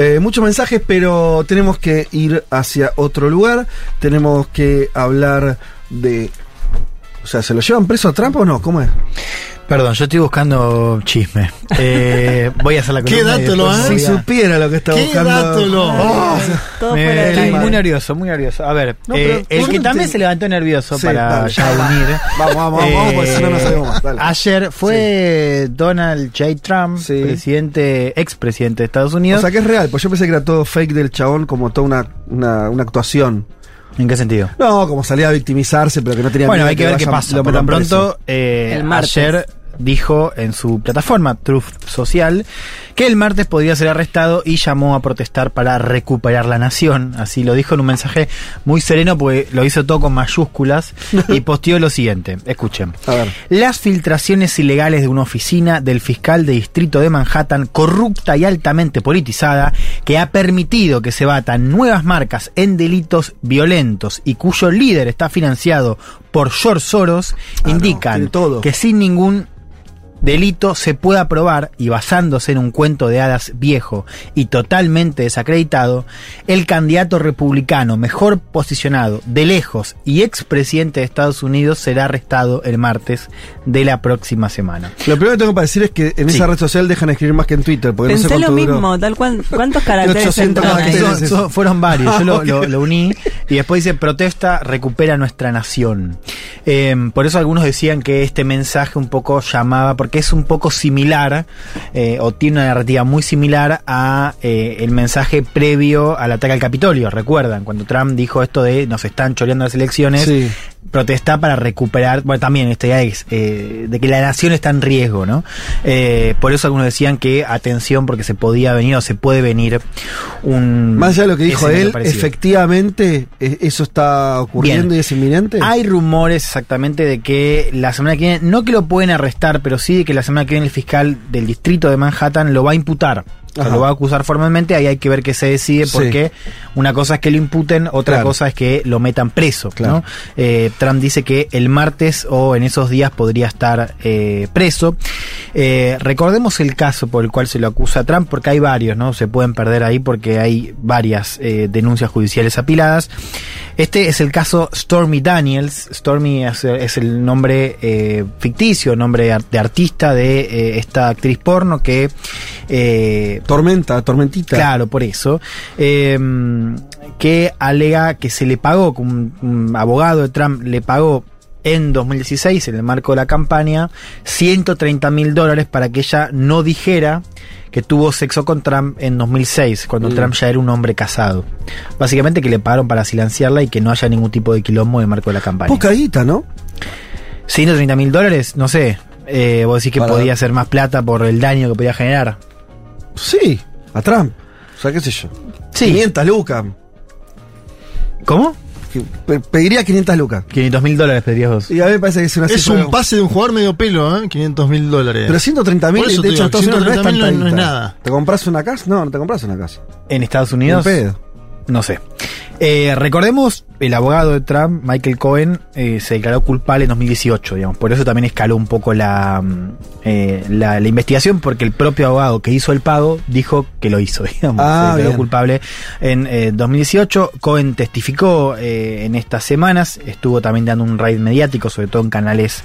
Eh, muchos mensajes, pero tenemos que ir hacia otro lugar. Tenemos que hablar de. O sea, ¿se lo llevan preso a Trump o no? ¿Cómo es? Perdón, yo estoy buscando chisme. Eh, voy a hacer la ¿Qué columna y dato lo Si a- supiera lo que está ¿Qué buscando. dato lo- Oh, Todo Me- fuera de estoy la muy nervioso, muy nervioso. A ver, No, eh, el que no también te- se levantó nervioso Sí, para dale. ya unir. Vamos, vamos, vamos, porque si no, no sabemos más. Dale. Ayer fue Donald J. Trump, Sí. presidente, expresidente de Estados O Unidos. sea que es real, pues yo pensé que era todo fake del chabón, como toda una, una, una actuación. ¿En qué sentido? No, como salía a victimizarse, pero que no tenía Bueno, miedo hay que ver qué pasa. lo Por lo pronto, eh, El martes. ayer dijo en su plataforma Truth Social que el martes podría ser arrestado y llamó a protestar para recuperar la nación. Así lo dijo en un mensaje muy sereno porque lo hizo todo con mayúsculas y posteó lo siguiente. Escuchen. A ver. Las filtraciones ilegales de una oficina del fiscal de distrito de Manhattan, corrupta y altamente politizada, que ha permitido que se batan nuevas marcas en delitos violentos y cuyo líder está financiado por George Soros, Ah, indican todo. que sin ningún delito se pueda probar y basándose en un cuento de hadas viejo y totalmente desacreditado, el candidato republicano mejor posicionado de lejos y expresidente de Estados Unidos será arrestado el martes de la próxima semana. Lo primero que tengo para decir es que en Sí. esa red social dejan escribir más que en Twitter, porque no sé Pensé lo duró. mismo, tal cual. ¿Cuántos caracteres 800 entraron ahí? caracteres. Son- son- fueron varios, yo lo, lo- ok. lo uní y después dice protesta, recupera nuestra nación. Eh, por eso algunos decían que este mensaje un poco llamaba, porque es un poco similar, eh, o tiene una narrativa muy similar a eh, el mensaje previo al ataque al Capitolio, recuerdan, cuando Trump dijo esto de nos están choreando las elecciones, Sí. Protesta para recuperar, bueno, también esta idea es eh, de que la nación está en riesgo, ¿no? Eh, por eso algunos decían que atención porque se podía venir o se puede venir un... Más allá de lo que dijo él, parecido. efectivamente, ¿e- ¿eso está ocurriendo Bien. y es inminente? Hay rumores exactamente de que la semana que viene, no que lo pueden arrestar, pero sí de que la semana que viene el fiscal del distrito de Manhattan lo va a imputar. O sea, lo va a acusar formalmente, ahí hay que ver qué se decide, Sí. porque una cosa es que lo imputen, otra Claro. cosa es que lo metan preso. Claro. ¿no? Eh, Trump dice que el martes o en esos días podría estar eh, preso. Eh, recordemos el caso por el cual se lo acusa a Trump, porque hay varios, ¿no? Se pueden perder ahí porque hay varias eh, denuncias judiciales apiladas. Este es el caso Stormy Daniels. Stormy es, es el nombre eh, ficticio, nombre de artista de eh, esta actriz porno que eh, Tormenta, tormentita. Claro, por eso. Eh, que alega que se le pagó, que un, un abogado de Trump le pagó en 2016, en el marco de la campaña, 130 mil dólares para que ella no dijera que tuvo sexo con Trump en 2006, cuando Mm. Trump ya era un hombre casado. Básicamente que le pagaron para silenciarla y que no haya ningún tipo de quilombo en el marco de la campaña. Poca guita, ¿no? 130 mil dólares, no sé. Eh, vos decís que Para- podía ser más plata por el daño que podía generar. Sí, a Trump. O sea, qué sé yo. Sí. 500 lucas. ¿Cómo? Pe- Pediría 500 lucas. 500 mil dólares pedirías vos. Y a mí me parece que es una Es un pase de un jugador medio pelo, ¿eh? 500 mil dólares. Pero 130 mil, de hecho, te digo, en Estados Unidos no es 130.000 tanta no es nada. ¿Te compras una casa? No, no te compras una casa. En Estados Unidos. Un pedo. No sé. Eh, recordemos, el abogado de Trump, Michael Cohen, eh, se declaró culpable en 2018, digamos. Por eso también escaló un poco la, mm, eh, la, la investigación, porque el propio abogado que hizo el pago dijo que lo hizo, digamos. Ah, se declaró bien. culpable en eh, 2018. Cohen testificó eh, en estas semanas, estuvo también dando un raid mediático, sobre todo en canales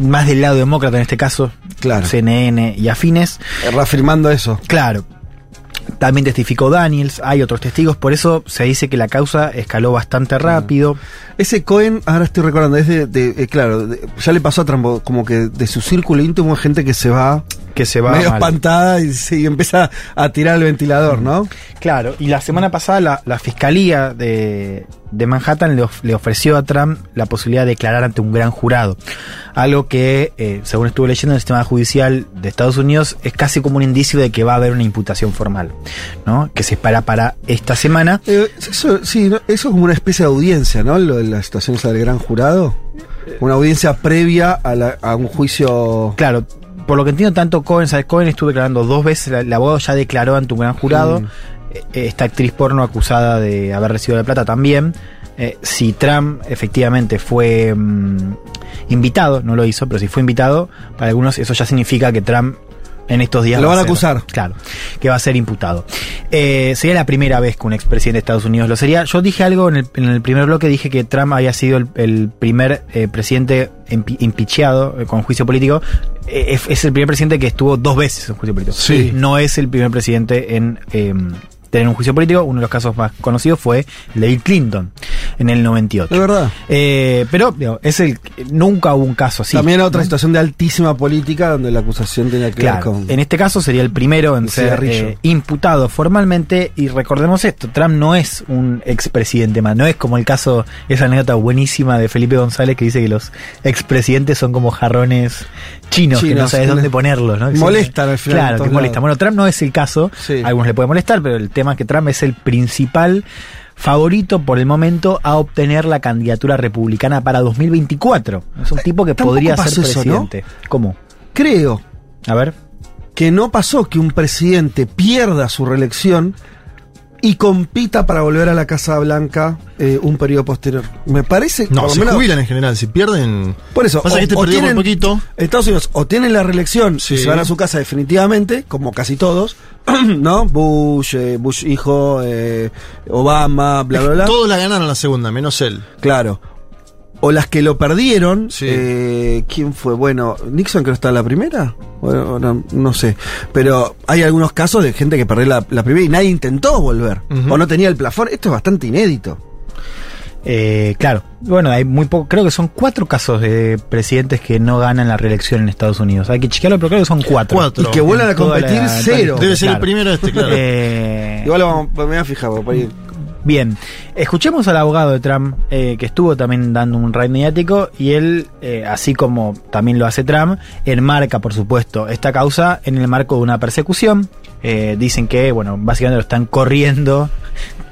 más del lado demócrata en este caso, Claro. CNN y afines. Reafirmando eso. Claro. También testificó Daniels, hay otros testigos, por eso se dice que la causa escaló bastante rápido. Ese Cohen, ahora estoy recordando, es de, eh, claro, ya le pasó a Trump, como que de su círculo íntimo hay gente que se va, Que se va medio mal. espantada y, se- y empieza a tirar el ventilador, ¿no? Claro, y la semana pasada la, la fiscalía de, de Manhattan le, of- le ofreció a Trump la posibilidad de declarar ante un gran jurado. Algo que, eh, según estuve leyendo en el sistema judicial de Estados Unidos, es casi como un indicio de que va a haber una imputación formal, ¿no? Que se espera para esta semana. Eh, eso, sí, ¿no? eso es como una especie de audiencia, ¿no? Lo de la situación del gran jurado. Una audiencia previa a, la- a un juicio. Claro, por lo que entiendo, tanto Cohen, ¿sabes? Cohen estuvo declarando dos veces, el, abogado ya declaró ante un gran jurado. Mm. Eh, Esta actriz porno acusada de haber recibido la plata también. Eh, si Trump efectivamente fue mm, invitado, no lo hizo, pero si fue invitado, para algunos eso ya significa que Trump en estos días Lo va van a ser- acusar. Claro, que va a ser imputado. Eh, sería la primera vez que un expresidente de Estados Unidos lo sería. Yo dije algo en el, en el primer bloque, dije que Trump había sido el, el primer eh, presidente impi- impeachado eh, con juicio político. Eh, es, es el primer presidente que estuvo dos veces en juicio político. Sí. No es el primer presidente en eh, tener un juicio político. Uno de los casos más conocidos fue el de Bill Clinton en el 98. De verdad. Eh, pero digo, es el nunca hubo un caso así. También otra ¿no? situación de altísima política donde la acusación tenía que Claro, ver con. en este caso sería el primero en El ser eh, imputado formalmente y recordemos esto, Trump no es un expresidente más, no es como el caso, esa anécdota buenísima de Felipe González que dice que los expresidentes son como jarrones chinos, que no sabes dónde ponerlos, ¿no? Molestan al final Claro, que molestan. Bueno, Trump no es el caso, Sí. a algunos le puede molestar, pero el tema es que Trump es el principal favorito por el momento a obtener la candidatura republicana para 2024. Es un tipo que podría ser pasó eso, ¿no? presidente. ¿Cómo? Creo A ver. que no pasó que un presidente pierda su reelección y compita para volver a la Casa Blanca eh, un periodo posterior. Me parece. No, se menos- jubilan en general. Si pierden. Por eso, Pasa que este perdió por poquito. Estados Unidos o tienen la reelección Sí. y se van a su casa definitivamente, como casi todos, ¿no? Bush, eh, Bush hijo, eh, Obama, bla, bla, bla. Todos la ganaron la segunda, menos él. Claro. O las que lo perdieron. Sí. eh, ¿Quién fue? Bueno, Nixon creo que está en la primera. Bueno, no, no sé. Pero hay algunos casos de gente que perdió la, la primera y nadie intentó volver. O no tenía el plafón. Esto es bastante inédito. Eh, claro, bueno, hay muy poco, creo que son cuatro casos de presidentes que no ganan la reelección en Estados Unidos. Hay que chequearlo, pero creo que son cuatro. Cuatro. Y que vuelvan a competir la- cero. Debe ser el Claro. primero este, claro. Eh, Igual lo vamos, me voy a fijar, por ahí. Bien, escuchemos al abogado de Trump, eh, que estuvo también dando un raid mediático, y él, eh, así como también lo hace Trump, enmarca, por supuesto, esta causa en el marco de una persecución. Eh, dicen que, bueno, básicamente lo están corriendo.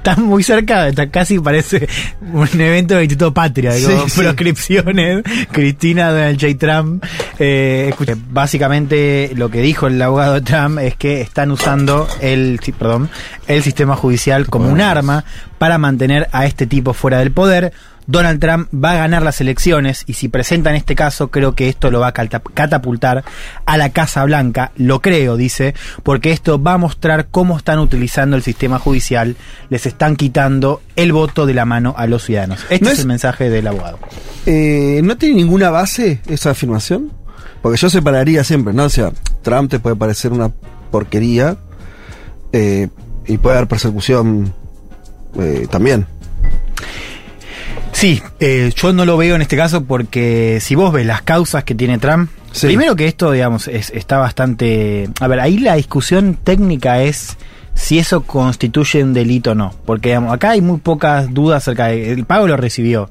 Están muy cerca, está casi parece un evento del Instituto Patria, digo, Sí, proscripciones, Cristina, Donald J. Trump. Eh, escuche, básicamente lo que dijo el abogado de Trump es que están usando el, perdón, el sistema judicial como un arma para mantener a este tipo fuera del poder. Donald Trump va a ganar las elecciones y si presenta en este caso creo que esto lo va a catapultar a la Casa Blanca, lo creo, dice, porque esto va a mostrar cómo están utilizando el sistema judicial, les están quitando el voto de la mano a los ciudadanos. Este No es, es- el mensaje del abogado. Eh, ¿No tiene ninguna base esa afirmación? Porque yo separaría siempre, ¿no? O sea, Trump te puede parecer una porquería eh, y puede haber persecución eh, también. Sí, eh, yo no lo veo en este caso porque si vos ves las causas que tiene Trump, Sí. primero que esto, digamos, es- está bastante... A ver, ahí la discusión técnica es si eso constituye un delito o no, porque digamos, acá hay muy pocas dudas acerca de... El pago lo recibió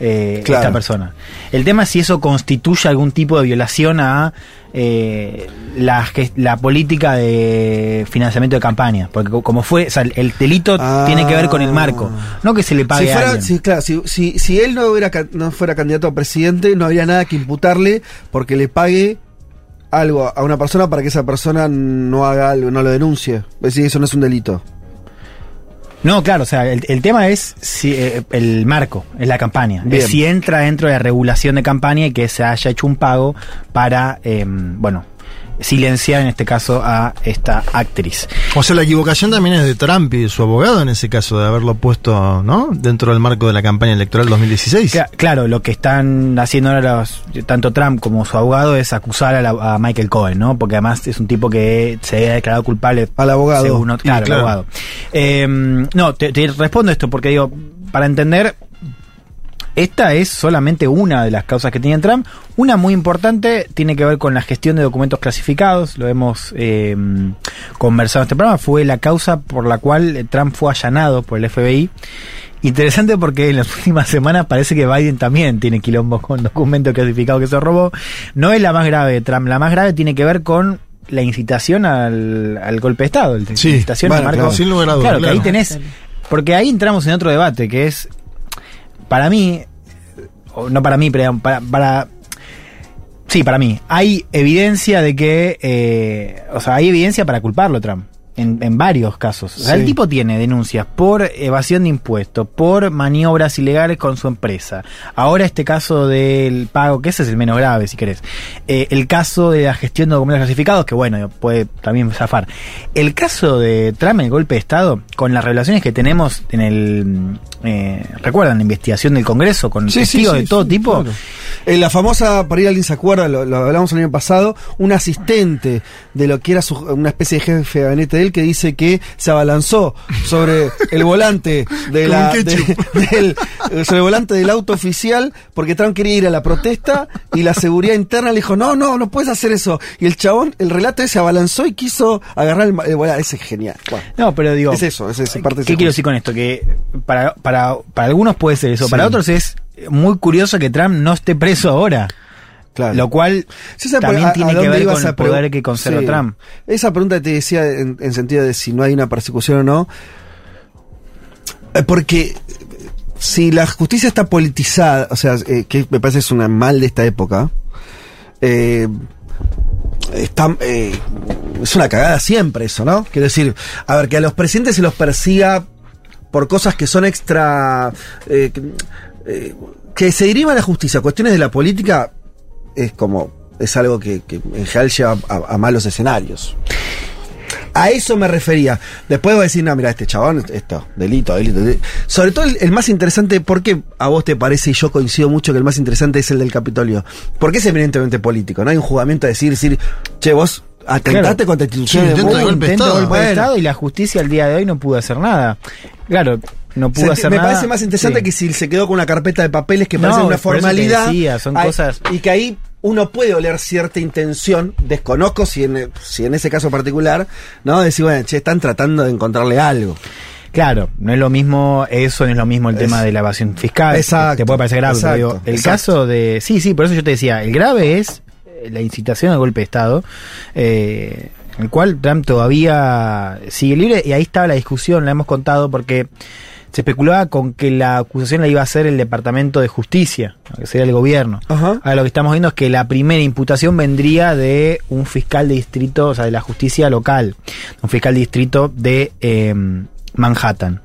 eh, Claro. esta persona. El tema es si eso constituye algún tipo de violación a eh, la, la política de financiamiento de campaña, porque co- como fue, o sea, el- el delito Ah. tiene que ver con el marco, no que se le pague Si a alguien. si, claro, si, si, si él no, hubiera, no fuera candidato a presidente, no habría nada que imputarle porque le pague algo a una persona para que esa persona no haga algo, no lo denuncie. Es decir, eso no es un delito. No, claro, o sea, el, el tema es si, eh, el marco, es la campaña. Bien. Es si entra dentro de la regulación de campaña y que se haya hecho un pago para, eh, bueno, silenciar en este caso a esta actriz. O sea, la equivocación también es de Trump y de su abogado en ese caso, de haberlo puesto, ¿no? Dentro del marco de la campaña electoral 2016. Cla- Claro, lo que están haciendo ahora los- tanto Trump como su abogado es acusar a, la- a Michael Cohen, ¿no? Porque además es un tipo que se ha declarado culpable Al abogado. según claro, al abogado. Eh, no, te, te respondo esto porque digo, para entender, esta es solamente una de las causas que tiene Trump. Una muy importante tiene que ver con la gestión de documentos clasificados. Lo hemos eh, conversado en este programa. Fue la causa por la cual Trump fue allanado por el FBI. Interesante porque en las últimas semanas parece que Biden también tiene quilombos con documentos clasificados que se robó. No es la más grave de Trump. La más grave tiene que ver con la incitación al, al golpe de Estado. el- Sí, la incitación al bueno, marco- claro, sin lugar a dudas, Claro, que ahí tenés. Porque ahí entramos en otro debate que es. Para mí. no para mí, pero para. para Sí, para mí. Hay evidencia de que. eh, o sea, hay evidencia para culparlo, Trump. En, en varios casos. O sea, Sí. el tipo tiene denuncias por evasión de impuestos, por maniobras ilegales con su empresa. Ahora este caso del pago, que ese es el menos grave, si querés. Eh, el caso de la gestión de documentos clasificados, que bueno, puede también zafar. El caso de Trump, el golpe de Estado, con las revelaciones que tenemos en el... mm, Eh, ¿Recuerdan la investigación del Congreso con Sí, testigos sí, de todo tipo? claro. Eh, la famosa, para ir alguien se acuerda, lo, lo hablamos el año pasado, un asistente de lo que era su- una especie de jefe de gabinete de que dice que se abalanzó sobre el volante de Con la, ketchup. de- del, eh, sobre el volante del auto oficial porque Trump quería ir a la protesta y la seguridad interna le dijo, no, no, no puedes hacer eso. Y el chabón, el relato se abalanzó y quiso agarrar el, volante. Ese es genial. Bueno, No, pero digo... es eso, es esa parte de ¿Qué quiero decir con esto? Que para, para, para algunos puede ser eso, Sí. para otros es muy curioso que Trump no esté preso ahora. Claro. Lo cual Sí, ¿sabes también a- tiene a que ver con el poder que conserva Sí. Trump. Esa pregunta que te decía en, en sentido de si no hay una persecución o no. Eh, Porque si la justicia está politizada, o sea, eh, que me parece es una mal de esta época, eh, está, eh, es una cagada siempre eso, ¿no? Quiero decir, a ver, que a los presidentes se los persiga por cosas que son extra... que, que se deriva a la justicia, cuestiones de la política, es como... Es algo que, que en general lleva a, a malos escenarios. A eso me refería. Después voy a decir, no, mira, este chabón, esto, delito, delito. delito. Sobre todo el, el más interesante, ¿por qué a vos te parece, y yo coincido mucho que el más interesante es el del Capitolio? Porque es evidentemente político, no hay un juzgamiento de decir, decir, che, vos atentaste Claro. contra instituciones Sí, de intento de golpe de Intento de Estado. golpe de Bueno. Estado y la justicia al día de hoy no pudo hacer nada. Claro, no pudo Se- hacer me nada. parece más interesante Sí. que si se quedó con una carpeta de papeles que No, parece una formalidad. decía, son Hay- cosas- Y que ahí uno puede oler cierta intención, desconozco si en, si en ese caso particular, ¿no? Decir, bueno, che, están tratando de encontrarle algo. Claro, no es lo mismo eso, no es lo mismo el Es- tema de la evasión fiscal. Exacto, Te puede parecer grave, pero exacto, digo, el exacto. caso de. Sí, sí, por eso yo te decía, el grave es eh, la incitación al golpe de Estado, eh, el cual Trump todavía sigue libre, y ahí estaba la discusión, la hemos contado, porque se especulaba con que la acusación la iba a hacer el Departamento de Justicia, que sería el gobierno. Ajá. Ahora lo que estamos viendo es que la primera imputación vendría de un fiscal de distrito, o sea, de la justicia local, un fiscal de distrito de eh, Manhattan.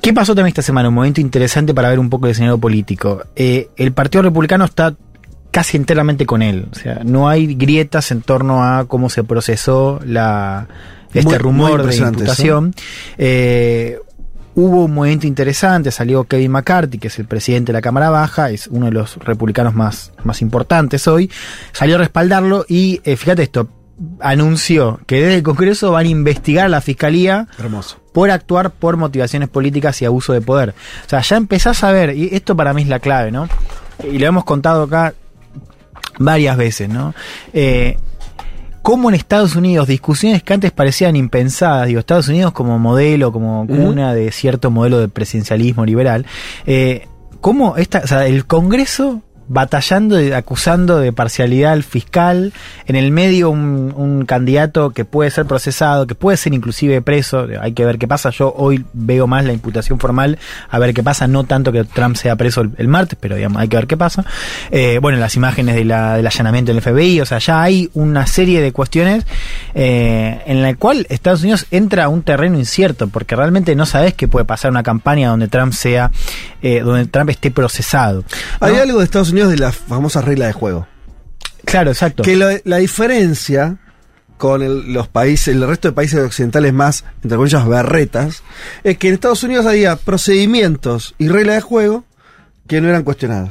¿Qué pasó también esta semana? Un momento interesante para ver un poco el escenario político. Eh, el Partido Republicano está casi enteramente con él. O sea, no hay grietas en torno a cómo se procesó la, este Muy- muy rumor de imputación. Eh, hubo un movimiento interesante, salió Kevin McCarthy, que es el presidente de la Cámara Baja, es uno de los republicanos más, más importantes hoy, salió a respaldarlo y eh, fíjate esto, anunció que desde el Congreso van a investigar a la Fiscalía Hermoso. por actuar por motivaciones políticas y abuso de poder. O sea, ya empezás a ver, y esto para mí es la clave, ¿no? Y lo hemos contado acá varias veces, ¿no? Eh, cómo en Estados Unidos discusiones que antes parecían impensadas, digo, Estados Unidos como modelo, como cuna de cierto modelo de presidencialismo liberal, eh, cómo esta, o sea, el Congreso batallando, de- acusando de parcialidad al fiscal, en el medio un, un candidato que puede ser procesado, que puede ser inclusive preso, hay que ver qué pasa, yo hoy veo más la imputación formal, a ver qué pasa, no tanto que Trump sea preso el, el martes, pero digamos, hay que ver qué pasa. Eh, bueno, las imágenes de la, del allanamiento del FBI, o sea, ya hay una serie de cuestiones eh, en la cual Estados Unidos entra a un terreno incierto, porque realmente no sabes qué puede pasar una campaña donde Trump sea, eh, donde Trump esté procesado. ¿no? Hay algo de Estados Unidos de la famosa regla de juego. Claro, exacto. Que lo- la diferencia con el- los países, el resto de países occidentales más, entre comillas, berretas, es que en Estados Unidos había procedimientos y reglas de juego que no eran cuestionadas.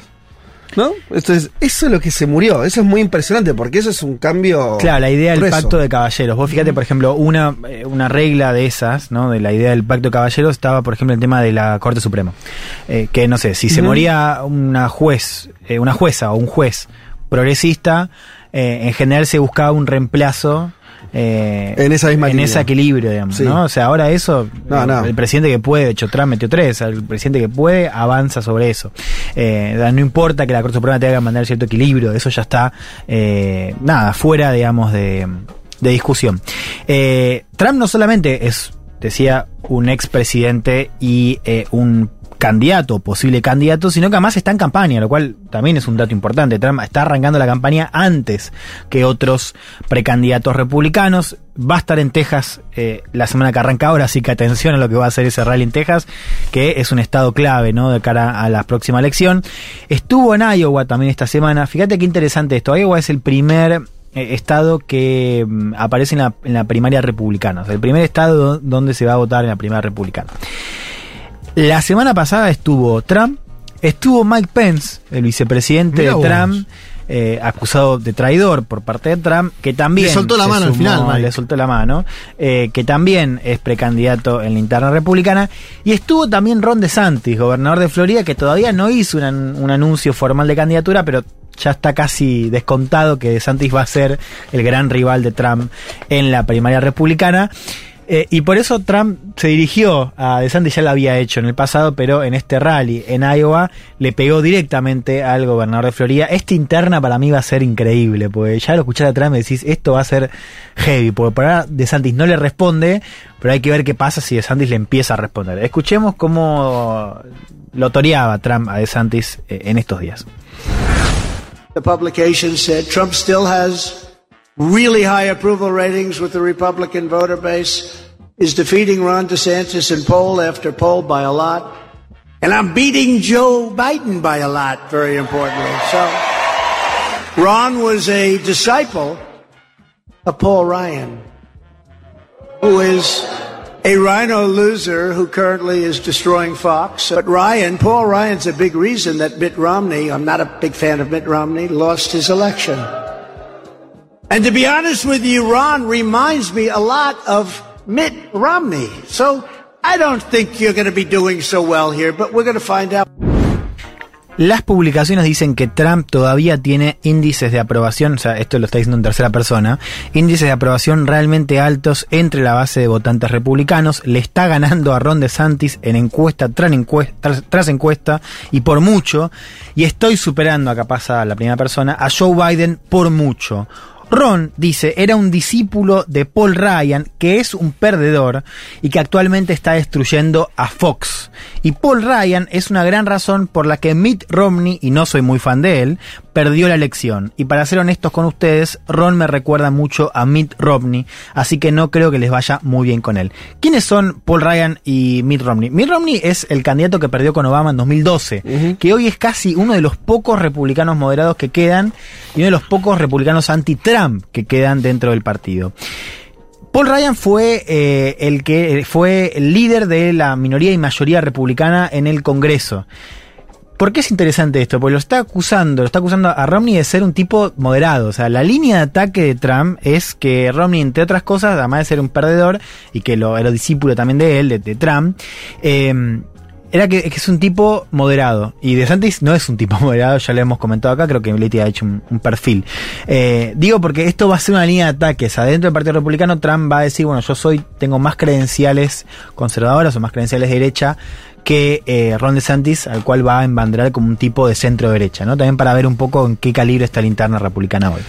¿No? Entonces, eso es lo que se murió. Eso es muy impresionante porque eso es un cambio. Claro, la idea del grueso. pacto de caballeros. Vos fíjate, por ejemplo, una, eh, una regla de esas, ¿no? De la idea del pacto de caballeros estaba, por ejemplo, el tema de la Corte Suprema. Eh, que no sé, si se moría una juez, eh, una jueza o un juez progresista, eh, en general se buscaba un reemplazo. Eh, En esa misma en línea. ese equilibrio, digamos, Sí. ¿no? O sea, ahora eso, No, no. el presidente que puede, de hecho Trump metió tres, el presidente que puede avanza sobre eso. Eh, no importa que la Corte Suprema tenga que mandar cierto equilibrio, eso ya está, eh, nada, fuera, digamos, de, de discusión. Trump no solamente es, decía, un expresidente y un candidato posible candidato, sino que además está en campaña, lo cual también es un dato importante. Trump está arrancando la campaña antes que otros precandidatos republicanos. Va a estar en Texas eh, la semana que arranca ahora, así que atención a lo que va a hacer ese rally en Texas, que es un estado clave, ¿no? De cara a la próxima elección. Estuvo en Iowa también esta semana. Fíjate qué interesante esto. Iowa es el primer eh, estado que mm, aparece en la, en la primaria republicana. O sea, el primer estado do- donde se va a votar en la primaria republicana. La semana pasada estuvo Trump, estuvo Mike Pence, el vicepresidente Mirá de. Trump, eh, acusado de traidor por parte de Trump, que también Le soltó la mano al final, Mike. le soltó la mano, eh, que también es precandidato en la interna republicana, y estuvo también Ron DeSantis, gobernador de Florida, que todavía no hizo un anuncio formal de candidatura, pero ya está casi descontado que DeSantis va a ser el gran rival de Trump en la primaria republicana. Eh, y por eso Trump se dirigió a DeSantis, ya lo había hecho en el pasado, pero en este rally en Iowa le pegó directamente al gobernador de Florida. Esta interna para mí va a ser increíble, porque ya lo escuchás a Trump y decís, esto va a ser heavy, porque por ahora DeSantis no le responde, pero hay que ver qué pasa si DeSantis le empieza a responder. Escuchemos cómo lo toreaba Trump a DeSantis eh, en estos días. Trump really high approval ratings with the Republican voter base, is defeating Ron DeSantis in poll after poll by a lot, and I'm beating Joe Biden by a lot, very importantly. So, Ron was a disciple of Paul Ryan, who is a rhino loser who currently is destroying Fox. But Ryan, Paul Ryan's a big reason that Mitt Romney, I'm not a big fan of Mitt Romney, lost his election. And to be honest with you, Ron reminds me a lot of Mitt Romney. So I don't think you're going to be doing so well here, but we're going to find out. Las publicaciones dicen que Trump todavía tiene índices de aprobación, o sea, esto lo está diciendo en tercera persona, índices de aprobación realmente altos entre la base de votantes republicanos, le está ganando a Ron DeSantis en encuesta tras encuesta, tras encuesta y por mucho, y estoy superando, acá pasa la primera persona, a Joe Biden por mucho. Ron dice, era un discípulo de Paul Ryan, que es un perdedor y que actualmente está destruyendo a Fox. Y Paul Ryan es una gran razón por la que Mitt Romney, y no soy muy fan de él, perdió la elección. Y para ser honestos con ustedes, Ron me recuerda mucho a Mitt Romney, así que no creo que les vaya muy bien con él. ¿Quiénes son Paul Ryan y Mitt Romney? Mitt Romney es el candidato que perdió con Obama en 2012, que hoy es casi uno de los pocos republicanos moderados que quedan y uno de los pocos republicanos anti-Trump que quedan dentro del partido. Paul Ryan fue eh, el que fue el líder de la minoría y mayoría republicana en el Congreso. ¿Por qué es interesante esto? Porque lo está acusando, lo está acusando a Romney de ser un tipo moderado. O sea, la línea de ataque de Trump es que Romney, entre otras cosas, además de ser un perdedor, y que lo era discípulo también de él, de, de Trump, eh, era que, es un tipo moderado. Y DeSantis no es un tipo moderado, ya lo hemos comentado acá, creo que Leti ha hecho un, un perfil. Eh, digo porque esto va a ser una línea de ataques. Adentro del Partido Republicano, Trump va a decir, bueno, yo soy, tengo más credenciales conservadoras o más credenciales de derecha que eh, Ron DeSantis, al cual va a embanderar como un tipo de centro derecha, ¿no? También para ver un poco en qué calibre está la interna republicana hoy.